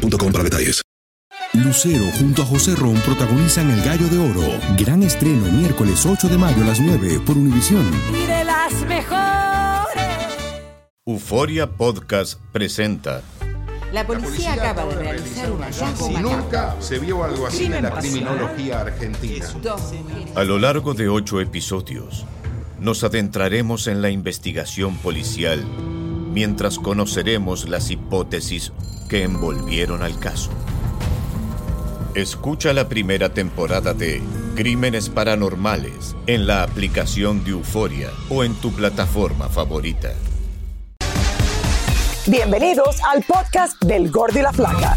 boostmobile.com para detalles. Lucero junto a José Ron protagonizan El Gallo de Oro. Gran estreno miércoles 8 de mayo a las 9 por Univisión. Y de las mejores. Euforia Podcast presenta. La policía, acaba de realizar un hallazgo Si nunca se vio algo así en la criminología argentina. A lo largo de ocho episodios, nos adentraremos en la investigación policial mientras conoceremos las hipótesis que envolvieron al caso. Escucha la primera temporada de Crímenes Paranormales en la aplicación de Euforia o en tu plataforma favorita. Bienvenidos al podcast del Gordo y la Flaca.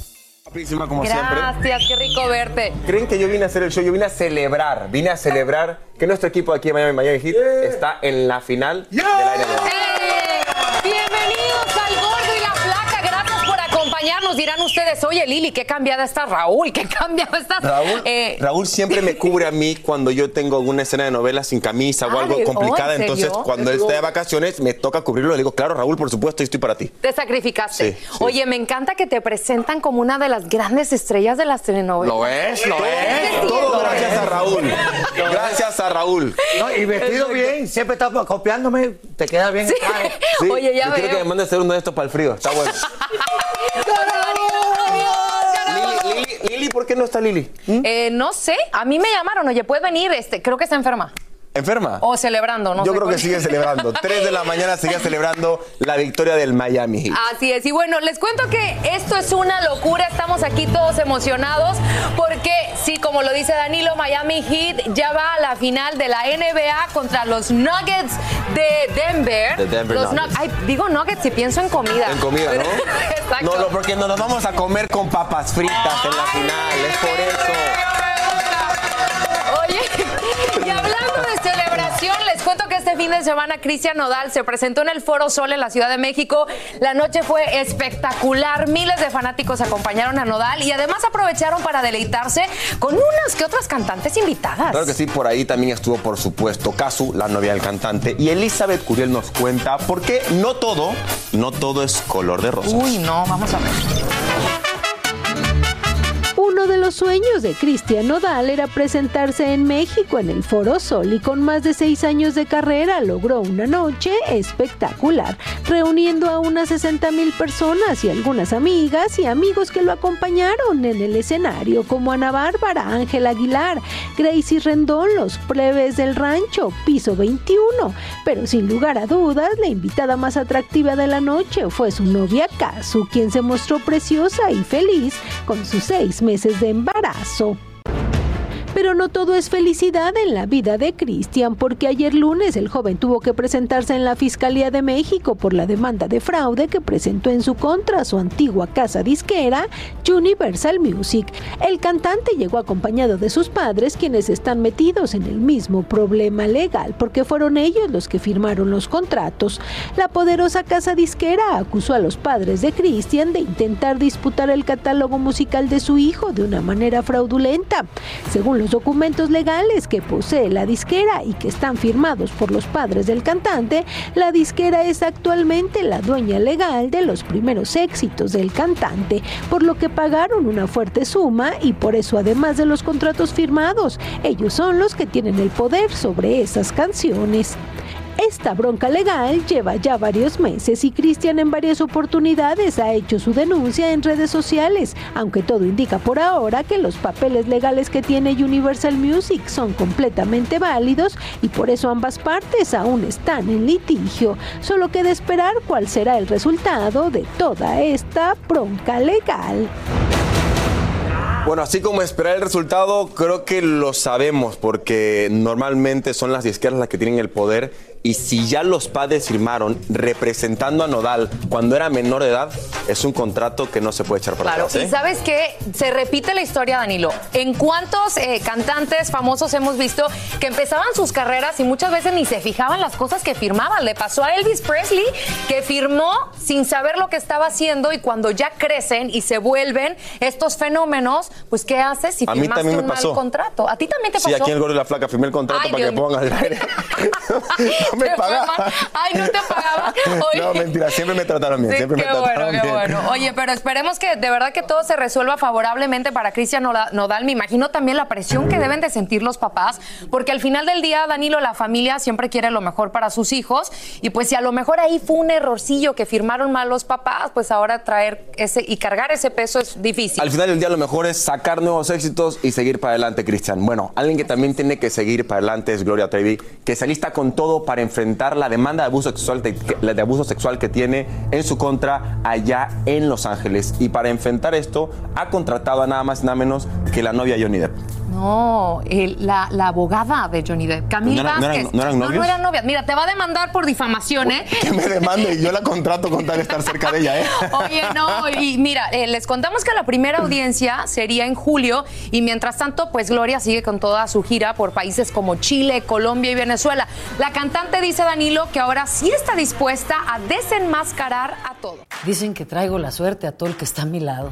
Guapísima como siempre. Gracias, qué rico verte. ¿Creen que yo vine a hacer el show? Yo vine a celebrar, vine a celebrar que nuestro equipo aquí en Miami, Miami Heat está en la final de la NBA. Dirán ustedes, oye, Lili, qué cambiada está Raúl, qué cambiado estás. Raúl, Eh, Raúl siempre me cubre a mí cuando yo tengo alguna escena de novela sin camisa o Ah, algo ¿de- complicada. oh, ¿en Entonces, serio? cuando él está de vacaciones, me toca cubrirlo. Le digo, claro, Raúl, por supuesto, estoy para ti. te sacrificaste. Sí, sí. Oye, me encanta que te presentan como una de las grandes estrellas de las telenovelas. ¿Lo es? ¿Lo es? Todo lo gracias es. a Raúl. Gracias a Raúl. No, y vestido bien, siempre está copiándome, te queda bien. Sí, Oye, ya yo quiero veo. que me mande a hacer uno de estos para el frío. Está bueno. ¿por qué no está Lili? ¿Mm? Eh, no sé, a mí me llamaron, oye, puede venir, este, creo que está enferma. ¿Enferma? O celebrando, no Yo sé creo cuál. que sigue celebrando. Tres de la mañana sigue celebrando la victoria del Miami Heat. Así es, y bueno, les cuento que esto es una locura, estamos aquí todos emocionados porque sí, como lo dice Danilo, Miami Heat ya va a la final de la NBA contra los Nuggets de Denver. De Denver Los Nuggets. Nu- Ay, digo Nuggets y pienso en comida. En comida, ¿no? Exacto. No, no, porque nos vamos a comer con papas fritas en la final. Es por eso. Oye, y hablando de celebración, les cuento que este fin de semana Cristian Nodal se presentó en el Foro Sol en la Ciudad de México. La noche fue espectacular, miles de fanáticos acompañaron a Nodal y además aprovecharon para deleitarse con unas que otras cantantes invitadas. Claro que sí, por ahí también estuvo, por supuesto, Kazu, la novia del cantante. Y Elizabeth Curiel nos cuenta por qué no todo, no todo es color de rosas. Uy, no, vamos a ver. Uno de los sueños de Cristian Nodal era presentarse en México en el Foro Sol y con más de seis años de carrera logró una noche espectacular, reuniendo a unas 60 mil personas y algunas amigas y amigos que lo acompañaron en el escenario como Ana Bárbara, Ángel Aguilar, Gracie Rendón, los plebes del rancho, piso 21. Pero sin lugar a dudas, la invitada más atractiva de la noche fue su novia Kazu, quien se mostró preciosa y feliz con sus seis meses de embarazo. Pero no todo es felicidad en la vida de Cristian, porque ayer lunes el joven tuvo que presentarse en la Fiscalía de México por la demanda de fraude que presentó en su contra su antigua casa disquera, Universal Music. El cantante llegó acompañado de sus padres, quienes están metidos en el mismo problema legal, porque fueron ellos los que firmaron los contratos. La poderosa casa disquera acusó a los padres de Cristian de intentar disputar el catálogo musical de su hijo de una manera fraudulenta. Según los documentos legales que posee la disquera y que están firmados por los padres del cantante, la disquera es actualmente la dueña legal de los primeros éxitos del cantante, por lo que pagaron una fuerte suma y por eso además de los contratos firmados, ellos son los que tienen el poder sobre esas canciones. Esta bronca legal lleva ya varios meses y Cristian en varias oportunidades ha hecho su denuncia en redes sociales, aunque todo indica por ahora que los papeles legales que tiene Universal Music son completamente válidos y por eso ambas partes aún están en litigio. Solo queda esperar cuál será el resultado de toda esta bronca legal. Bueno, así como esperar el resultado, creo que lo sabemos porque normalmente son las izquierdas las que tienen el poder y si ya los padres firmaron representando a Nodal cuando era menor de edad, es un contrato que no se puede echar para Claro, atrás. y ¿eh? sabes qué, se repite la historia, Danilo. ¿En cuántos eh, cantantes famosos hemos visto que empezaban sus carreras y muchas veces ni se fijaban las cosas que firmaban? Le pasó a Elvis Presley, que firmó sin saber lo que estaba haciendo y cuando ya crecen y se vuelven estos fenómenos, pues ¿qué haces si A mí firmaste también me un mal contrato? ¿A ti también te Sí, pasó? aquí en el Gordo y la Flaca firmé el contrato Ay, para que me pongan al aire. no me pagaban. Ay, no te pagaban. No, mentira, siempre me trataron bien, Sí, siempre me qué trataron bueno, qué bien. bueno. Oye, pero esperemos que de verdad que todo se resuelva favorablemente para Cristian Noda- Nodal. Me imagino también la presión que deben de sentir los papás, porque al final del día, Danilo, la familia siempre quiere lo mejor para sus hijos. Y pues si a lo mejor ahí fue un errorcillo que firmaron mal los papás, pues ahora traer ese y cargar ese peso es difícil. Al final del día lo mejor es sacar nuevos éxitos y seguir para adelante, Cristian. Bueno, alguien que también tiene que seguir para adelante es Gloria Trevi, que se alista con todo para enfrentar la demanda de abuso sexual, de, de abuso sexual que tiene en su contra allá en Los Ángeles. Y para enfrentar esto ha contratado a nada más y nada menos que la novia Johnny Depp. No, el- la, la abogada de Johnny Depp, Camila ¿No eran- no eran- Vázquez. no eran No, novios? no eran novias. Mira, te va a demandar por difamación, ¿eh? Que me demande y yo la contrato con tal de estar cerca de ella, ¿eh? Oye, no, y mira, eh, les contamos que la primera audiencia sería en julio y mientras tanto, pues Gloria sigue con toda su gira por países como Chile, Colombia y Venezuela. La cantante dice Danilo que ahora sí está dispuesta a desenmascarar a todo. Dicen que traigo la suerte a todo el que está a mi lado.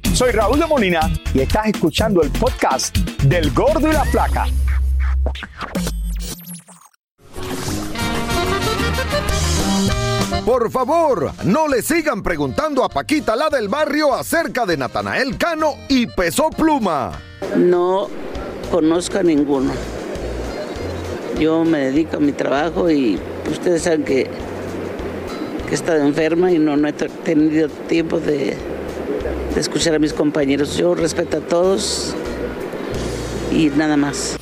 Soy Raúl de Molina y estás escuchando el podcast del Gordo y la Flaca. Por favor, no le sigan preguntando a Paquita la del barrio acerca de Natanael Cano y Peso Pluma. No conozco a ninguno. Yo me dedico a mi trabajo y ustedes saben que, que he estado enferma y no, no he tenido tiempo de, de escuchar a mis compañeros. Yo respeto a todos y nada más.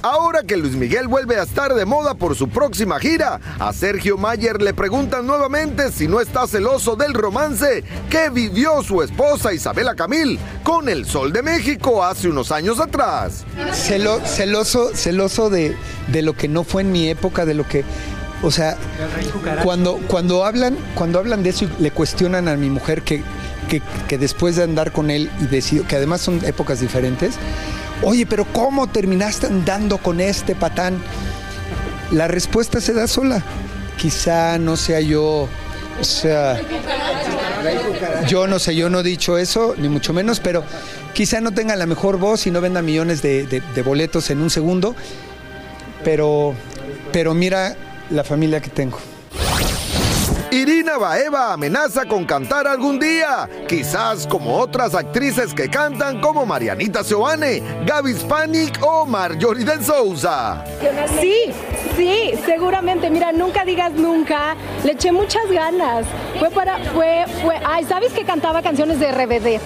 Ahora que Luis Miguel vuelve a estar de moda por su próxima gira, a Sergio Mayer le preguntan nuevamente si no está celoso del romance que vivió su esposa Isabela Camil con el Sol de México hace unos años atrás. Celo- celoso, celoso de, de lo que no fue en mi época, de lo que. O sea, cuando, cuando, hablan, cuando hablan de eso y le cuestionan a mi mujer que, que, después de andar con él y decidió, que además son épocas diferentes, oye, pero ¿cómo terminaste andando con este patán? La respuesta se da sola. Quizá no sea yo, o sea, yo no sé, yo no he dicho eso, ni mucho menos, pero quizá no tenga la mejor voz y no venda millones de, de- de boletos en un segundo, pero, pero mira la familia que tengo. Irina Baeva amenaza con cantar algún día, quizás como otras actrices que cantan como Marianita Seoane, Gaby Spanik o Marjorie del Souza. Sí, sí, seguramente. Mira, nunca digas nunca. Le eché muchas ganas. Fue para, fue, fue. Ay, ¿sabes que cantaba canciones de RBD?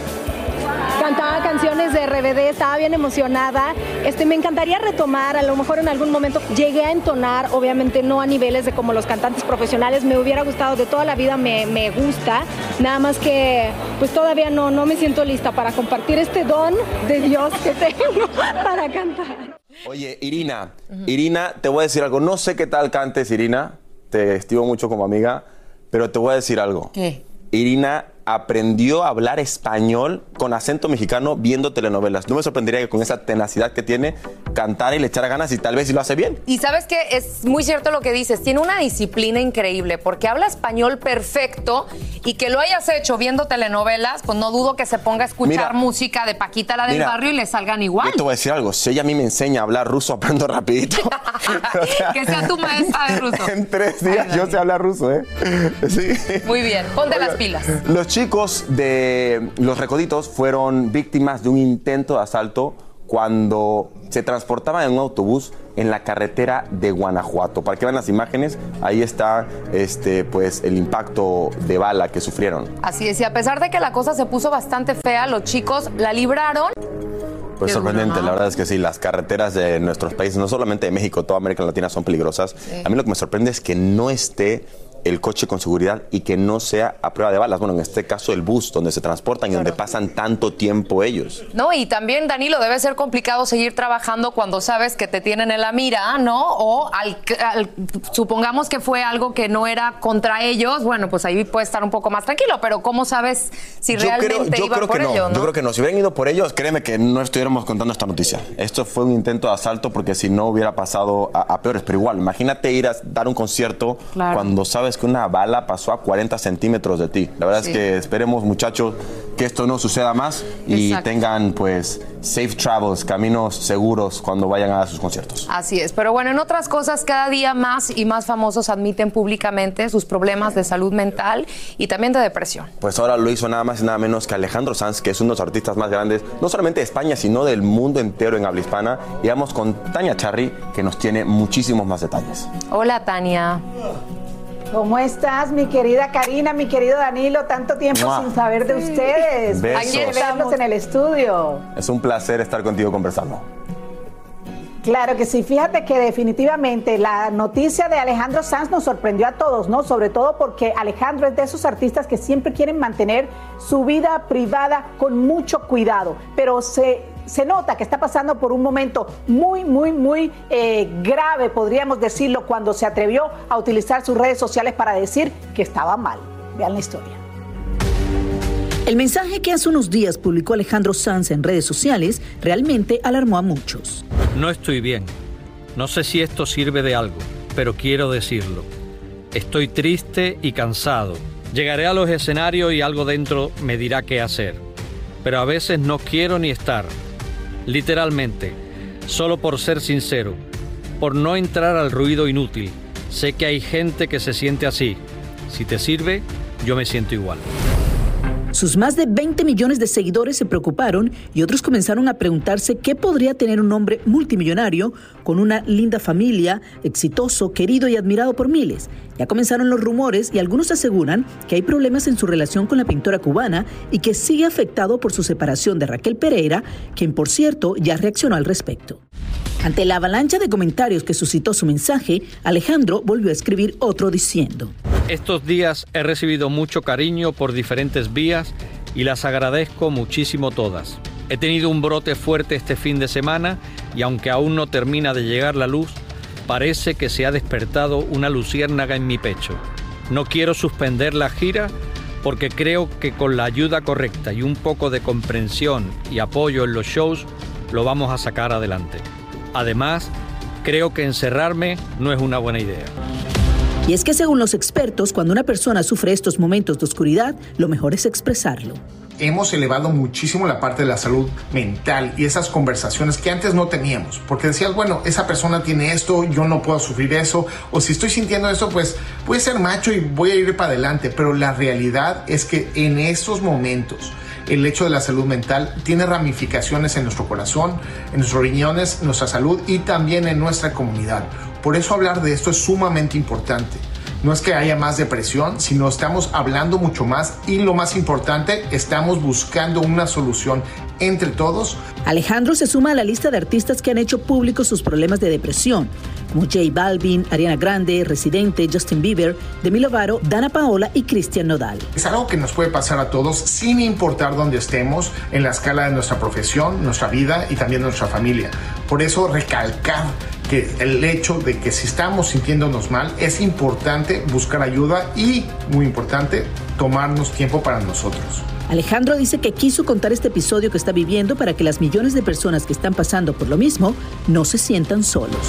Cantaba canciones de RBD, estaba bien emocionada. Este, me encantaría retomar, a lo mejor en algún momento llegué a entonar, obviamente no a niveles de como los cantantes profesionales, me hubiera gustado, de toda la vida me, me gusta, nada más que pues todavía no, no me siento lista para compartir este don de Dios que tengo para cantar. Oye, Irina, Irina, te voy a decir algo. No sé qué tal cantes, Irina. Te estimo mucho como amiga, pero te voy a decir algo. ¿Qué? Irina aprendió a hablar español con acento mexicano viendo telenovelas. No me sorprendería que con esa tenacidad que tiene, cantara y le echara ganas y tal vez si lo hace bien. Y sabes que es muy cierto lo que dices, tiene una disciplina increíble porque habla español perfecto y que lo hayas hecho viendo telenovelas, pues no dudo que se ponga a escuchar Mira. música de Paquita la del Mira. barrio y le salgan igual. Yo te voy a decir algo, si ella a mí me enseña a hablar ruso, aprendo rapidito. que sea tu maestra de ruso. en tres días yo sé hablar ruso, ¿eh? Sí. Muy bien, ponte las pilas. Los chicos de Los Recoditos fueron víctimas de un intento de asalto cuando se transportaban en un autobús en la carretera de Guanajuato. Para que vean las imágenes, ahí está este, pues, el impacto de bala que sufrieron. Así es, y a pesar de que la cosa se puso bastante fea, los chicos la libraron. Pues sorprendente, la verdad es que sí, las carreteras de nuestros países, no solamente de México, toda América Latina son peligrosas. A mí lo que me sorprende es que no esté el coche con seguridad y que no sea a prueba de balas. Bueno, en este caso el bus donde se transportan y donde pasan tanto tiempo ellos. No, y también, Danilo, debe ser complicado seguir trabajando cuando sabes que te tienen en la mira, ¿no? O al- al- supongamos que fue algo que no era contra ellos, bueno, pues ahí puede estar un poco más tranquilo, pero ¿cómo sabes si yo realmente creo, yo iban creo por que no, ellos, yo creo que no. Si hubieran ido por ellos, créeme que no estuviéramos contando esta noticia. Esto fue un intento de asalto porque si no hubiera pasado a, a peores. Pero igual, imagínate ir a dar un concierto Claro. cuando sabes que una bala pasó a 40 centímetros de ti. La verdad Sí. es que esperemos, muchachos, que esto no suceda más y Exacto. tengan pues safe travels, caminos seguros cuando vayan a sus conciertos. Así es, pero bueno, en otras cosas, cada día más y más famosos admiten públicamente sus problemas de salud mental y también de depresión. Pues ahora lo hizo nada más y nada menos que Alejandro Sanz, que es uno de los artistas más grandes, no solamente de España, sino del mundo entero en habla hispana. Y vamos con Tania Charry, que nos tiene muchísimos más detalles. Hola, Tania. ¿Cómo estás, mi querida Karina, mi querido Danilo? Tanto tiempo Mua. sin saber de ustedes. Besos. Aquí estamos en el estudio. Es un placer estar contigo conversando. Claro que sí. Fíjate que definitivamente la noticia de Alejandro Sanz nos sorprendió a todos, ¿no? Sobre todo porque Alejandro es de esos artistas que siempre quieren mantener su vida privada con mucho cuidado, pero se, se nota que está pasando por un momento muy, muy, muy eh, grave, podríamos decirlo, cuando se atrevió a utilizar sus redes sociales para decir que estaba mal. Vean la historia. El mensaje que hace unos días publicó Alejandro Sanz en redes sociales realmente alarmó a muchos. No estoy bien. No sé si esto sirve de algo, pero quiero decirlo. Estoy triste y cansado. Llegaré a los escenarios y algo dentro me dirá qué hacer. Pero a veces no quiero ni estar. Literalmente, solo por ser sincero, por no entrar al ruido inútil. Sé que hay gente que se siente así. Si te sirve, yo me siento igual. Sus más de 20 millones de seguidores se preocuparon y otros comenzaron a preguntarse qué podría tener un hombre multimillonario con una linda familia, exitoso, querido y admirado por miles. Ya comenzaron los rumores y algunos aseguran que hay problemas en su relación con la pintora cubana y que sigue afectado por su separación de Raquel Pereira, quien por cierto ya reaccionó al respecto. Ante la avalancha de comentarios que suscitó su mensaje, Alejandro volvió a escribir otro diciendo. Estos días he recibido mucho cariño por diferentes vías y las agradezco muchísimo todas. He tenido un brote fuerte este fin de semana y aunque aún no termina de llegar la luz, parece que se ha despertado una luciérnaga en mi pecho. No quiero suspender la gira porque creo que con la ayuda correcta y un poco de comprensión y apoyo en los shows lo vamos a sacar adelante. Además, creo que encerrarme no es una buena idea. Y es que según los expertos, cuando una persona sufre estos momentos de oscuridad, lo mejor es expresarlo. hemos elevado muchísimo la parte de la salud mental y esas conversaciones que antes no teníamos, porque decías, bueno, esa persona tiene esto, yo no puedo sufrir eso, o si estoy sintiendo eso, pues voy a ser macho y voy a ir para adelante, pero la realidad es que en estos momentos el hecho de la salud mental tiene ramificaciones en nuestro corazón, en nuestros riñones, en nuestra salud y también en nuestra comunidad. Por eso hablar de esto es sumamente importante. No es que haya más depresión, sino estamos hablando mucho más y lo más importante, estamos buscando una solución entre todos. Alejandro se suma a la lista de artistas que han hecho públicos sus problemas de depresión, como J Balvin, Ariana Grande, Residente, Justin Bieber, Demi Lovato, Dana Paola y Cristian Nodal. Es algo que nos puede pasar a todos sin importar dónde estemos en la escala de nuestra profesión, nuestra vida y también nuestra familia. Por eso recalcar que el hecho de que si estamos sintiéndonos mal es importante buscar ayuda y, muy importante, tomarnos tiempo para nosotros. Alejandro dice que quiso contar este episodio que está viviendo para que las millones de personas que están pasando por lo mismo no se sientan solos.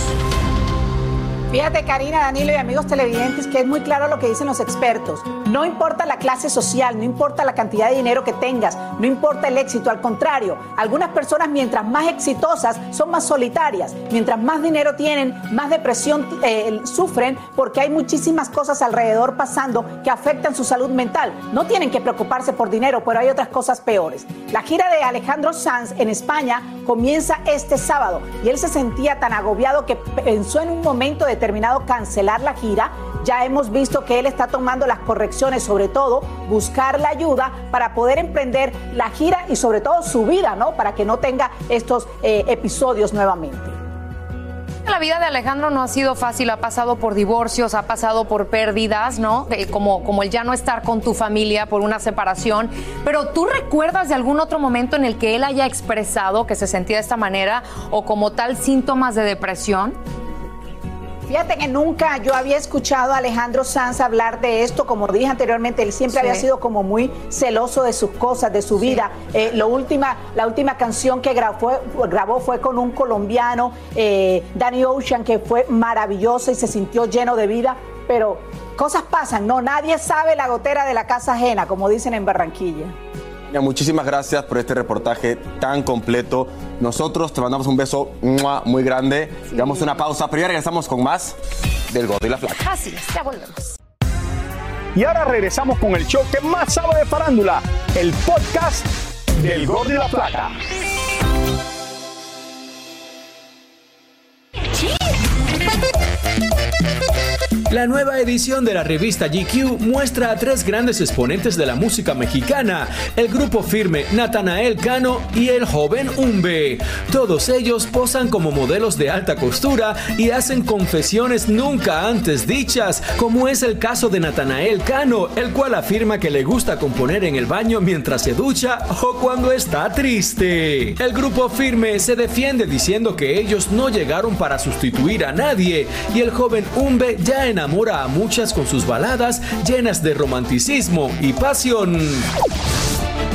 Fíjate, Karina, Danilo y amigos televidentes, que es muy claro lo que dicen los expertos. No importa la clase social, no importa la cantidad de dinero que tengas, no importa el éxito, al contrario, algunas personas mientras más exitosas son más solitarias, mientras más dinero tienen, más depresión eh, sufren porque hay muchísimas cosas alrededor pasando que afectan su salud mental. No tienen que preocuparse por dinero, pero hay otras cosas peores. La gira de Alejandro Sanz en España comienza este sábado y él se sentía tan agobiado que pensó en un momento determinado cancelar la gira. Ya hemos visto que él está tomando las correcciones, sobre todo buscar la ayuda para poder emprender la gira y sobre todo su vida, ¿no? Para que no tenga estos eh, episodios nuevamente. La vida de Alejandro no ha sido fácil, ha pasado por divorcios, ha pasado por pérdidas, ¿no? Como, como el ya no estar con tu familia por una separación. Pero ¿tú recuerdas de algún otro momento en el que él haya expresado que se sentía de esta manera o como tal síntomas de depresión? Fíjate que nunca yo había escuchado a Alejandro Sanz hablar de esto, como dije anteriormente, él siempre Sí. había sido como muy celoso de sus cosas, de su vida. Eh, lo última, la última canción que grabó, fue- grabó fue con un colombiano, eh, Danny Ocean, que fue maravillosa y se sintió lleno de vida, pero cosas pasan, no, nadie sabe la gotera de la casa ajena, como dicen en Barranquilla. Muchísimas gracias por este reportaje tan completo. Nosotros te mandamos un beso muy grande. Damos una pausa, pero ya regresamos con más del Gordo y la Flaca. Así es, ya volvemos. Y ahora regresamos con el show que más sabe de farándula, el podcast del Gordo y la Plata. La nueva edición de la revista GQ muestra a tres grandes exponentes de la música mexicana, el grupo firme Natanael Cano y el joven Umbe. Todos ellos posan como modelos de alta costura y hacen confesiones nunca antes dichas, como es el caso de Natanael Cano, el cual afirma que le gusta componer en el baño mientras se ducha o cuando está triste. El grupo firme se defiende diciendo que ellos no llegaron para sustituir a nadie y el joven Umbe ya enamora a muchas con sus baladas llenas de romanticismo y pasión.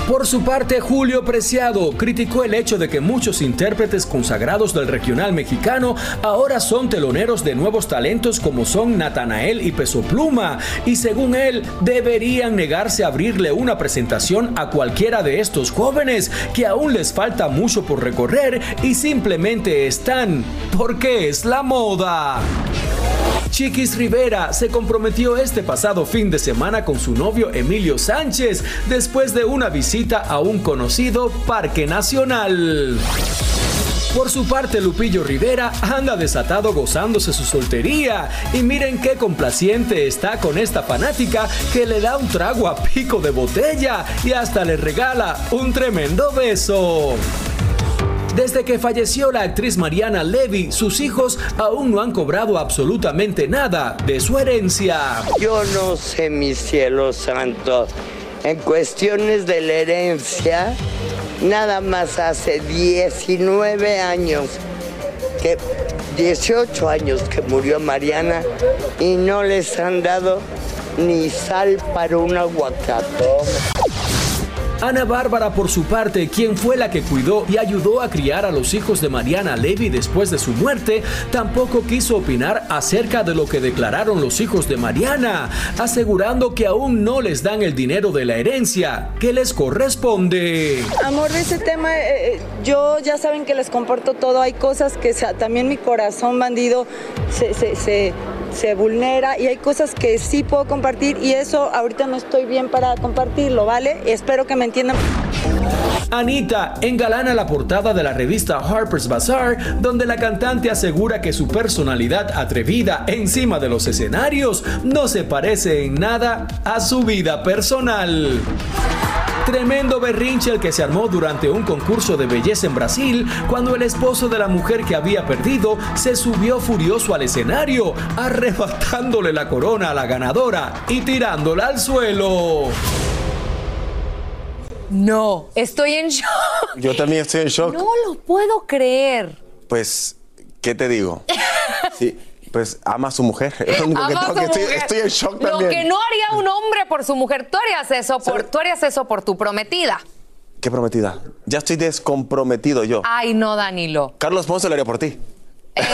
Por su parte, Julio Preciado criticó el hecho de que muchos intérpretes consagrados del regional mexicano ahora son teloneros de nuevos talentos como son Natanael y Peso Pluma, y según él, deberían negarse a abrirle una presentación a cualquiera de estos jóvenes que aún les falta mucho por recorrer y simplemente están porque es la moda. Chiquis Rivera se comprometió este pasado fin de semana con su novio Emilio Sánchez después de una visita a un conocido parque nacional. Por su parte, Lupillo Rivera anda desatado gozándose su soltería. Y miren qué complaciente está con esta fanática que le da un trago a pico de botella y hasta le regala un tremendo beso. Desde que falleció la actriz Mariana Levy, sus hijos aún no han cobrado absolutamente nada de su herencia. Yo no sé, mi cielo santo. En cuestiones de la herencia, nada más hace 19 años, que 18 años que murió Mariana y no les han dado ni sal para un aguacate. Ana Bárbara, por su parte, quien fue la que cuidó y ayudó a criar a los hijos de Mariana Levy después de su muerte, tampoco quiso opinar acerca de lo que declararon los hijos de Mariana, asegurando que aún no les dan el dinero de la herencia que les corresponde. Amor, de ese tema, eh, eh, yo ya saben que les comparto todo. Hay cosas que también mi corazón bandido se, se- se vulnera y hay cosas que sí puedo compartir y eso ahorita no estoy bien para compartirlo, ¿vale? Espero que me entiendan. Anita engalana la portada de la revista Harper's Bazaar, donde la cantante asegura que su personalidad atrevida encima de los escenarios no se parece en nada a su vida personal. Tremendo berrinche el que se armó durante un concurso de belleza en Brasil cuando el esposo de la mujer que había perdido se subió furioso al escenario, arrebatándole la corona a la ganadora y tirándola al suelo. No, estoy en shock. Yo también estoy en shock. No lo puedo creer. Pues, ¿Qué te digo? Sí, pues ama a su mujer. Es lo único que Ama a tengo su que- estoy, en shock Lo también. que no haría un hombre por su mujer, tú harías eso por, tú harías eso por tu prometida. ¿Qué prometida? Ya estoy descomprometido yo. Ay, no, Danilo. Carlos Ponce lo haría por ti. Eh,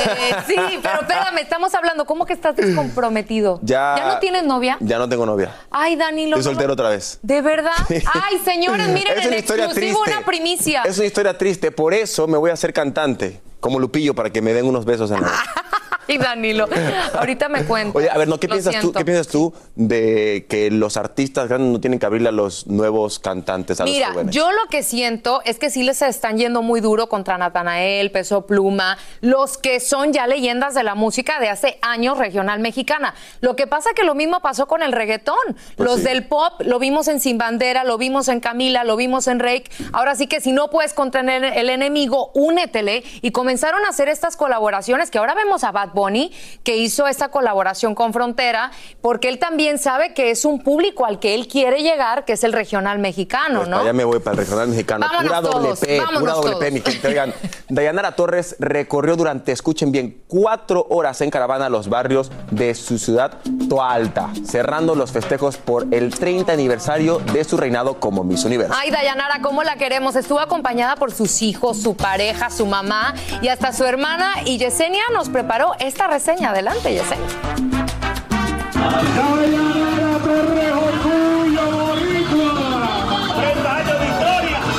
sí, pero espérame, estamos hablando, ¿cómo que estás descomprometido? Ya- no tienes novia? Ya no tengo novia. Ay, Danilo. Estoy no- soltero otra vez. ¿De verdad? Ay, señores, miren Es en exclusivo triste. una primicia. Es una historia triste. Por eso me voy a hacer cantante. Como Lupillo, para que me den unos besos en la Ay, Danilo. Ahorita me cuento. Oye, a ver, no, ¿qué piensas tú? ¿Qué piensas tú de que los artistas grandes no tienen que abrirle a los nuevos cantantes, a Mira, los jóvenes? yo lo que siento es que sí les están yendo muy duro contra Natanael, Peso Pluma, los que son ya leyendas de la música de hace años regional mexicana. Lo que pasa que lo mismo pasó con el reggaetón. Pues los sí. del pop lo vimos en Sin Bandera, lo vimos en Camila, lo vimos en Rake. Ahora sí que si no puedes contener el enemigo, únetele. Y comenzaron a hacer estas colaboraciones que ahora vemos a Bad Bunny, que hizo esta colaboración con Frontera, porque él también sabe que es un público al que él quiere llegar, que es el regional mexicano, Pues ¿no? allá me voy para el regional mexicano. Vámonos pura todos, doble P, vámonos pura doble todos. P, mi. Oigan, Dayanara Torres recorrió durante, escuchen bien, cuatro horas en caravana los barrios de su ciudad Toalta, cerrando los festejos por el 30 aniversario de su reinado como Miss Universo. Ay, Dayanara, ¿cómo la queremos? Estuvo acompañada por sus hijos, su pareja, su mamá y hasta su hermana. Y Yesenia nos preparó esta reseña. Adelante, Yesenia.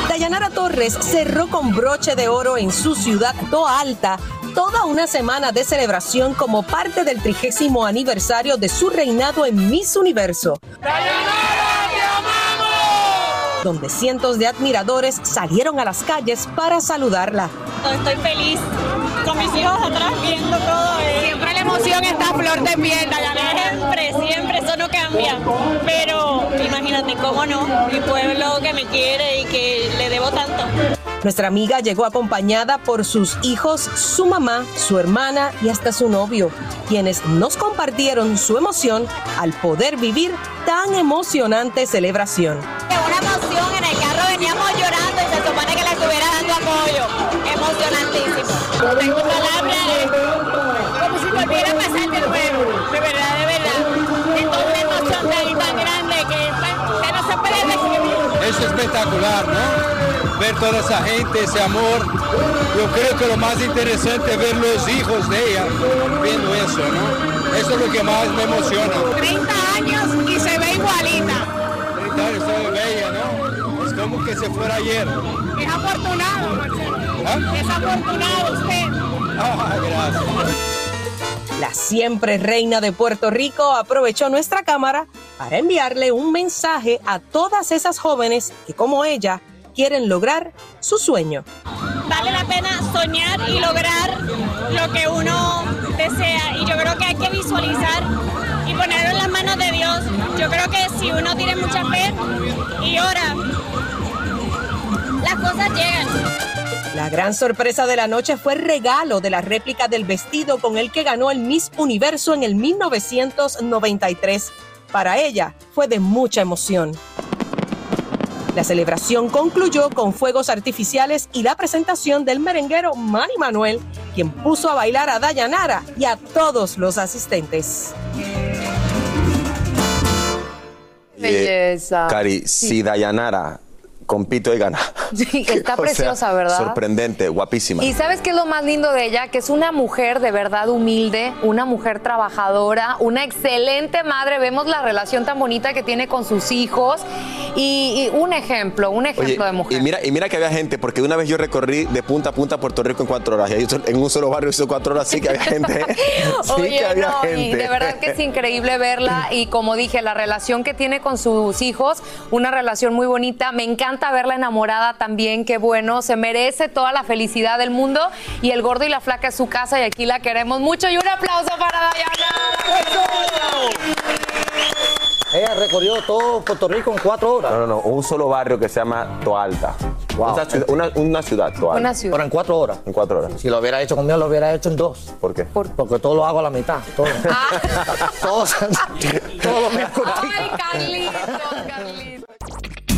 Dayanara Torres cerró con broche de oro en su ciudad Toa Alta toda una semana de celebración como parte del trigésimo aniversario de su reinado en Miss Universo. Donde cientos de admiradores salieron a las calles para saludarla. Estoy feliz con mis hijos atrás viendo todo. Siempre la emoción está a flor de piel, Siempre, siempre, eso no cambia. Pero imagínate, cómo no, mi pueblo que me quiere y que le debo tanto. Nuestra amiga llegó acompañada por sus hijos, su mamá, su hermana y hasta su novio, quienes nos compartieron su emoción al poder vivir tan emocionante celebración. Una emoción, en el carro veníamos llorando tengo palabras, como si volviera a pasar de nuevo. De verdad, de verdad. Es una emoción tan, tan grande que, que no se puede describir. Es espectacular, ¿no? Ver toda esa gente, ese amor. Yo creo que lo más interesante es ver los hijos de ella viendo eso, ¿no? Eso es lo que más me emociona. 30 años y se ve igualita. 30 años de bella, ¿no? Es como que se fuera ayer. Es afortunado, Marcelo. Es afortunado usted. Ah, gracias. La siempre reina de Puerto Rico aprovechó nuestra cámara para enviarle un mensaje a todas esas jóvenes que como ella quieren lograr su sueño. Vale la pena soñar y lograr lo que uno desea. Y yo creo que hay que visualizar y ponerlo en las manos de Dios. Yo creo que si uno tiene mucha fe y ora, las cosas llegan. La gran sorpresa de la noche fue el regalo de la réplica del vestido con el que ganó el Miss Universo en el 1993. Para ella fue de mucha emoción. La celebración concluyó con fuegos artificiales y la presentación del merenguero Manny Manuel, quien puso a bailar a Dayanara y a todos los asistentes. Belleza. Cari, si Dayanara compito y gana. Sí, está sea, preciosa, ¿verdad? Sorprendente, guapísima. Y sabes qué es lo más lindo de ella, que es una mujer de verdad humilde, una mujer trabajadora, una excelente madre. Vemos la relación tan bonita que tiene con sus hijos y, y un ejemplo, un ejemplo Oye, de mujer. Y mira, y mira que había gente, porque una vez yo recorrí de punta a punta Puerto Rico en cuatro horas. Y en un solo barrio hizo cuatro horas, sí que había gente. sí Oye, que había no, gente. y de verdad que es increíble verla y como dije, la relación que tiene con sus hijos, una relación muy bonita. Me encanta verla enamorada también, qué bueno, se merece toda la felicidad del mundo y el gordo y la flaca es su casa y aquí la queremos mucho y un aplauso para Dayana. Ella recorrió todo Puerto Rico en cuatro horas. No, no, no, un solo barrio que se llama Toalta. Una, ciudad, una, una ciudad, Toalta. Una ciudad. Pero en cuatro horas. En cuatro horas. Si lo hubiera hecho conmigo, lo hubiera hecho en dos. ¿Por qué? Porque todo lo hago a la mitad. Todo. todo, todo lo Ay, Carlitos.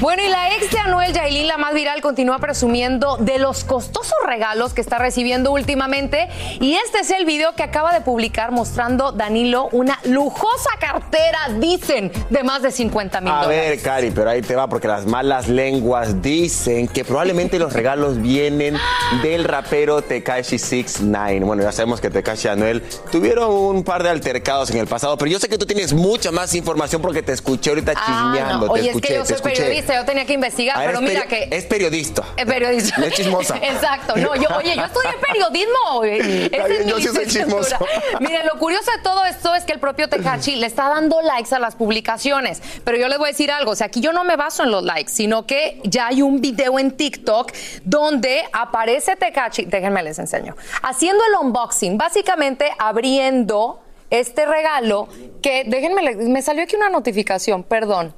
Bueno, y la ex de Anuel Yailin, la más viral, continúa presumiendo de los costosos regalos que está recibiendo últimamente. Y este es el video que acaba de publicar mostrando Danilo una lujosa cartera, dicen, de más de 50 mil A dólares. ver, Cari, pero ahí te va porque las malas lenguas dicen que probablemente los regalos vienen del rapero Tekashi 69. Bueno, ya sabemos que Tekashi y Anuel tuvieron un par de altercados en el pasado, pero yo sé que tú tienes mucha más información porque te escuché ahorita Ah, chismeando. no. Oye, te es escuché, que yo te soy escuché. Periodista, yo tenía que investigar, Ah, pero mira que... Es periodista. Es periodista. No es chismosa. Exacto. No, yo, oye, yo estudié periodismo. es yo sí soy chismoso. Miren, lo curioso de todo esto es que el propio Tecachi le está dando likes a las publicaciones. Pero yo les voy a decir algo. O sea, aquí yo no me baso en los likes, sino que ya hay un video en TikTok donde aparece Tecachi. Déjenme les enseño. Haciendo el unboxing, básicamente abriendo este regalo que, déjenme, me salió aquí una notificación, perdón.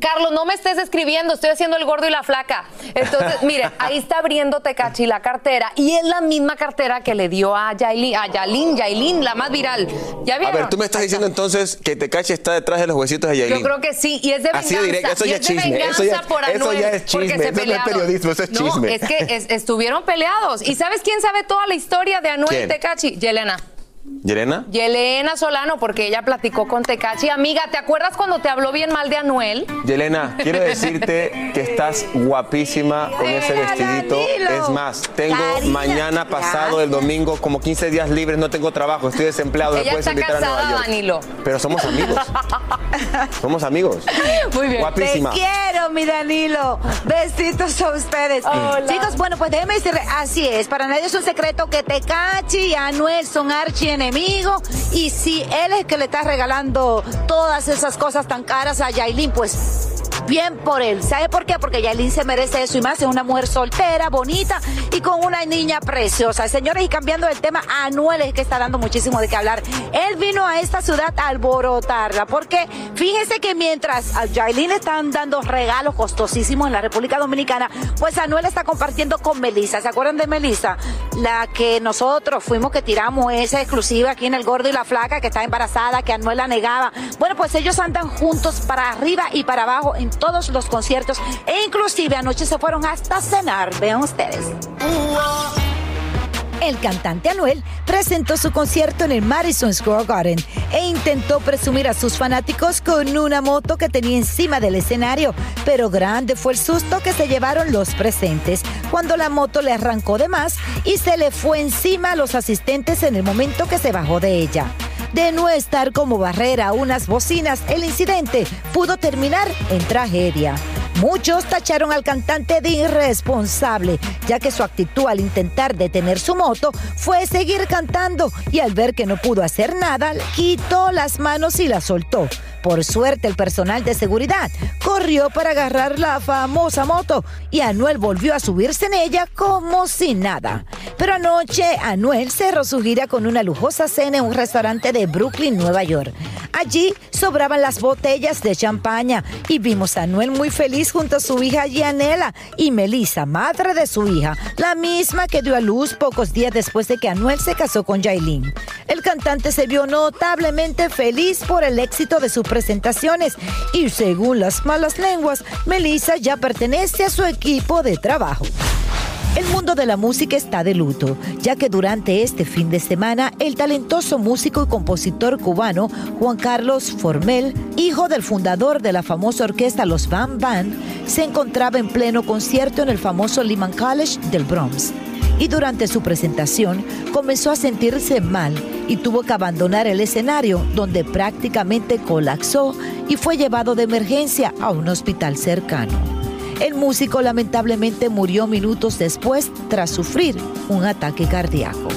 Carlos, no me estés escribiendo, estoy haciendo el gordo y la flaca. Entonces, miren, ahí está abriendo Tecachi la cartera y es la misma cartera que le dio a Yailin, a Yailin, Yailin, la más viral. ¿Ya A ver, tú me estás diciendo entonces que Tekashi está detrás de los huesitos de Yailin. Yo creo que sí, y es de venganza. Así directo, eso y ya es de chisme, eso ya- por eso Anuel, ya es porque chisme, se eso no es periodismo, eso es No, chisme. es que es- estuvieron peleados. ¿Y sabes quién sabe toda la historia de Anuel y ¿Quién? Tecachi? Yelena. ¿Yerena? Yelena Solano, porque ella platicó con Tecachi. Amiga, ¿te acuerdas cuando te habló bien mal de Anuel? Yelena, quiero decirte que estás guapísima con ese vestidito. Es más, tengo mañana pasado, el domingo, como 15 días libres, no tengo trabajo, estoy desempleado, me Ella puedes está invitar a Nueva casada, York. Danilo. Pero somos amigos, somos amigos. Muy bien. Guapísima. Te quiero, mi Danilo. Besitos a ustedes. Hola. Chicos, bueno, pues déjenme decirle, así es. Para nadie es un secreto que Tecachi y Anuel son archienemigos. Y si él es el que le está regalando todas esas cosas tan caras a Yailin, pues bien por él. ¿Sabe por qué? Porque Yailin se merece eso y más. Es una mujer soltera, bonita y con una niña preciosa. Señores, y cambiando el tema, Anuel es que está dando muchísimo de qué hablar. Él vino a esta ciudad a alborotarla porque fíjese que mientras a Yailin están dando regalos costosísimos en la República Dominicana, pues Anuel está compartiendo con Melissa. ¿Se acuerdan de Melissa? La que nosotros fuimos que tiramos esa exclusiva aquí en El Gordo y la Flaca, que está embarazada, que Anuel la negaba. Bueno, pues ellos andan juntos para arriba y para abajo todos los conciertos e inclusive anoche se fueron hasta cenar. Vean ustedes. El cantante Anuel presentó su concierto en el Madison Square Garden e intentó presumir a sus fanáticos con una moto que tenía encima del escenario, pero grande fue el susto que se llevaron los presentes cuando la moto le arrancó de más y se le fue encima a los asistentes en el momento que se bajó de ella. De no estar como barrera a unas bocinas, el incidente pudo terminar en tragedia. Muchos tacharon al cantante de irresponsable, ya que su actitud al intentar detener su moto fue seguir cantando y al ver que no pudo hacer nada, quitó las manos y la soltó. Por suerte, el personal de seguridad corrió para agarrar la famosa moto y Anuel volvió a subirse en ella como si nada. Pero anoche, Anuel cerró su gira con una lujosa cena en un restaurante de Brooklyn, Nueva York. Allí sobraban las botellas de champaña y vimos a Anuel muy feliz junto a su hija Gianela y Melissa, madre de su hija, la misma que dio a luz pocos días después de que Anuel se casó con Yailin. El cantante se vio notablemente feliz por el éxito de sus presentaciones y según las malas lenguas, Melissa ya pertenece a su equipo de trabajo. El mundo de la música está de luto, ya que durante este fin de semana el talentoso músico y compositor cubano Juan Carlos Formel, hijo del fundador de la famosa orquesta Los Van Band, se encontraba en pleno concierto en el famoso Lehman College del Bronx. Y durante su presentación comenzó a sentirse mal y tuvo que abandonar el escenario donde prácticamente colapsó y fue llevado de emergencia a un hospital cercano. El músico lamentablemente murió minutos después tras sufrir un ataque cardíaco.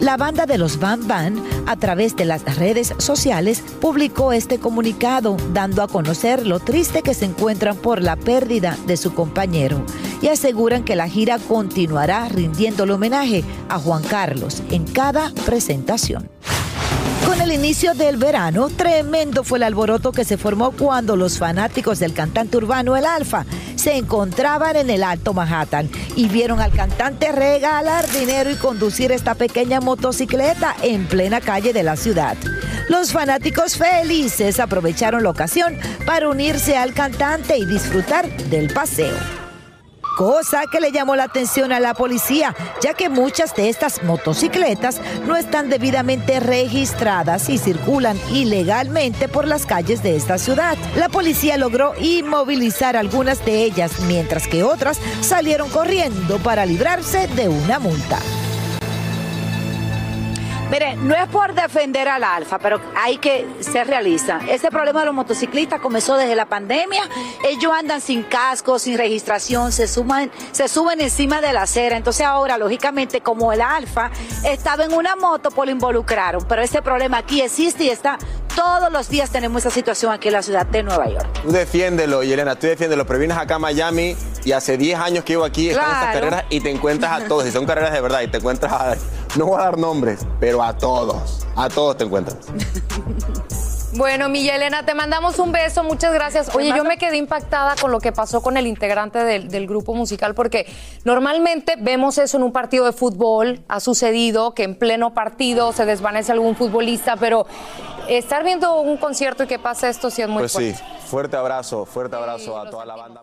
La banda de los Van Van, a través de las redes sociales, publicó este comunicado dando a conocer lo triste que se encuentran por la pérdida de su compañero y aseguran que la gira continuará rindiéndole homenaje a Juan Carlos en cada presentación. Con el inicio del verano, tremendo fue el alboroto que se formó cuando los fanáticos del cantante urbano El Alfa se encontraban en el Alto Manhattan y vieron al cantante regalar dinero y conducir esta pequeña motocicleta en plena calle de la ciudad. Los fanáticos felices aprovecharon la ocasión para unirse al cantante y disfrutar del paseo cosa que le llamó la atención a la policía, ya que muchas de estas motocicletas no están debidamente registradas y circulan ilegalmente por las calles de esta ciudad. La policía logró inmovilizar algunas de ellas, mientras que otras salieron corriendo para librarse de una multa. Mire, no es por defender al Alfa, pero hay que ser realista. Este problema de los motociclistas comenzó desde la pandemia. Ellos andan sin casco, sin registración, se suman, se suben encima de la acera. Entonces ahora, lógicamente, como el Alfa estaba en una moto, pues lo involucraron. Pero este problema aquí existe y está todos los días tenemos esa situación aquí en la ciudad de Nueva York. Tú defiéndelo, Yelena, tú defiéndelo, pero vienes acá a Miami y hace 10 años que vivo aquí, están estas carreras y te encuentras a todos, y son carreras de verdad, y te encuentras a, no voy a dar nombres, pero a todos, a todos te encuentras. Bueno, mi Elena, te mandamos un beso, muchas gracias. Oye, yo me quedé impactada con lo que pasó con el integrante del, del grupo musical, porque normalmente vemos eso en un partido de fútbol, ha sucedido que en pleno partido se desvanece algún futbolista, pero estar viendo un concierto y que pasa esto sí es muy Pues fuerte. sí, fuerte abrazo, fuerte abrazo a toda la banda.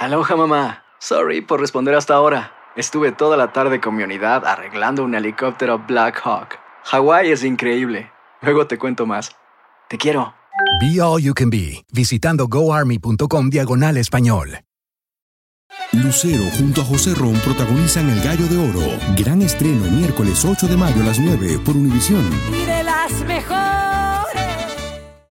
Aloha mamá. Sorry por responder hasta ahora. Estuve toda la tarde con mi unidad arreglando un helicóptero Black Hawk. Hawái es increíble. Luego te cuento más. Te quiero. Be All You Can Be, visitando goarmy.com diagonal español. Lucero junto a José Ron protagonizan El Gallo de Oro. Gran estreno miércoles 8 de mayo a las 9 por Univisión. Y de las mejores.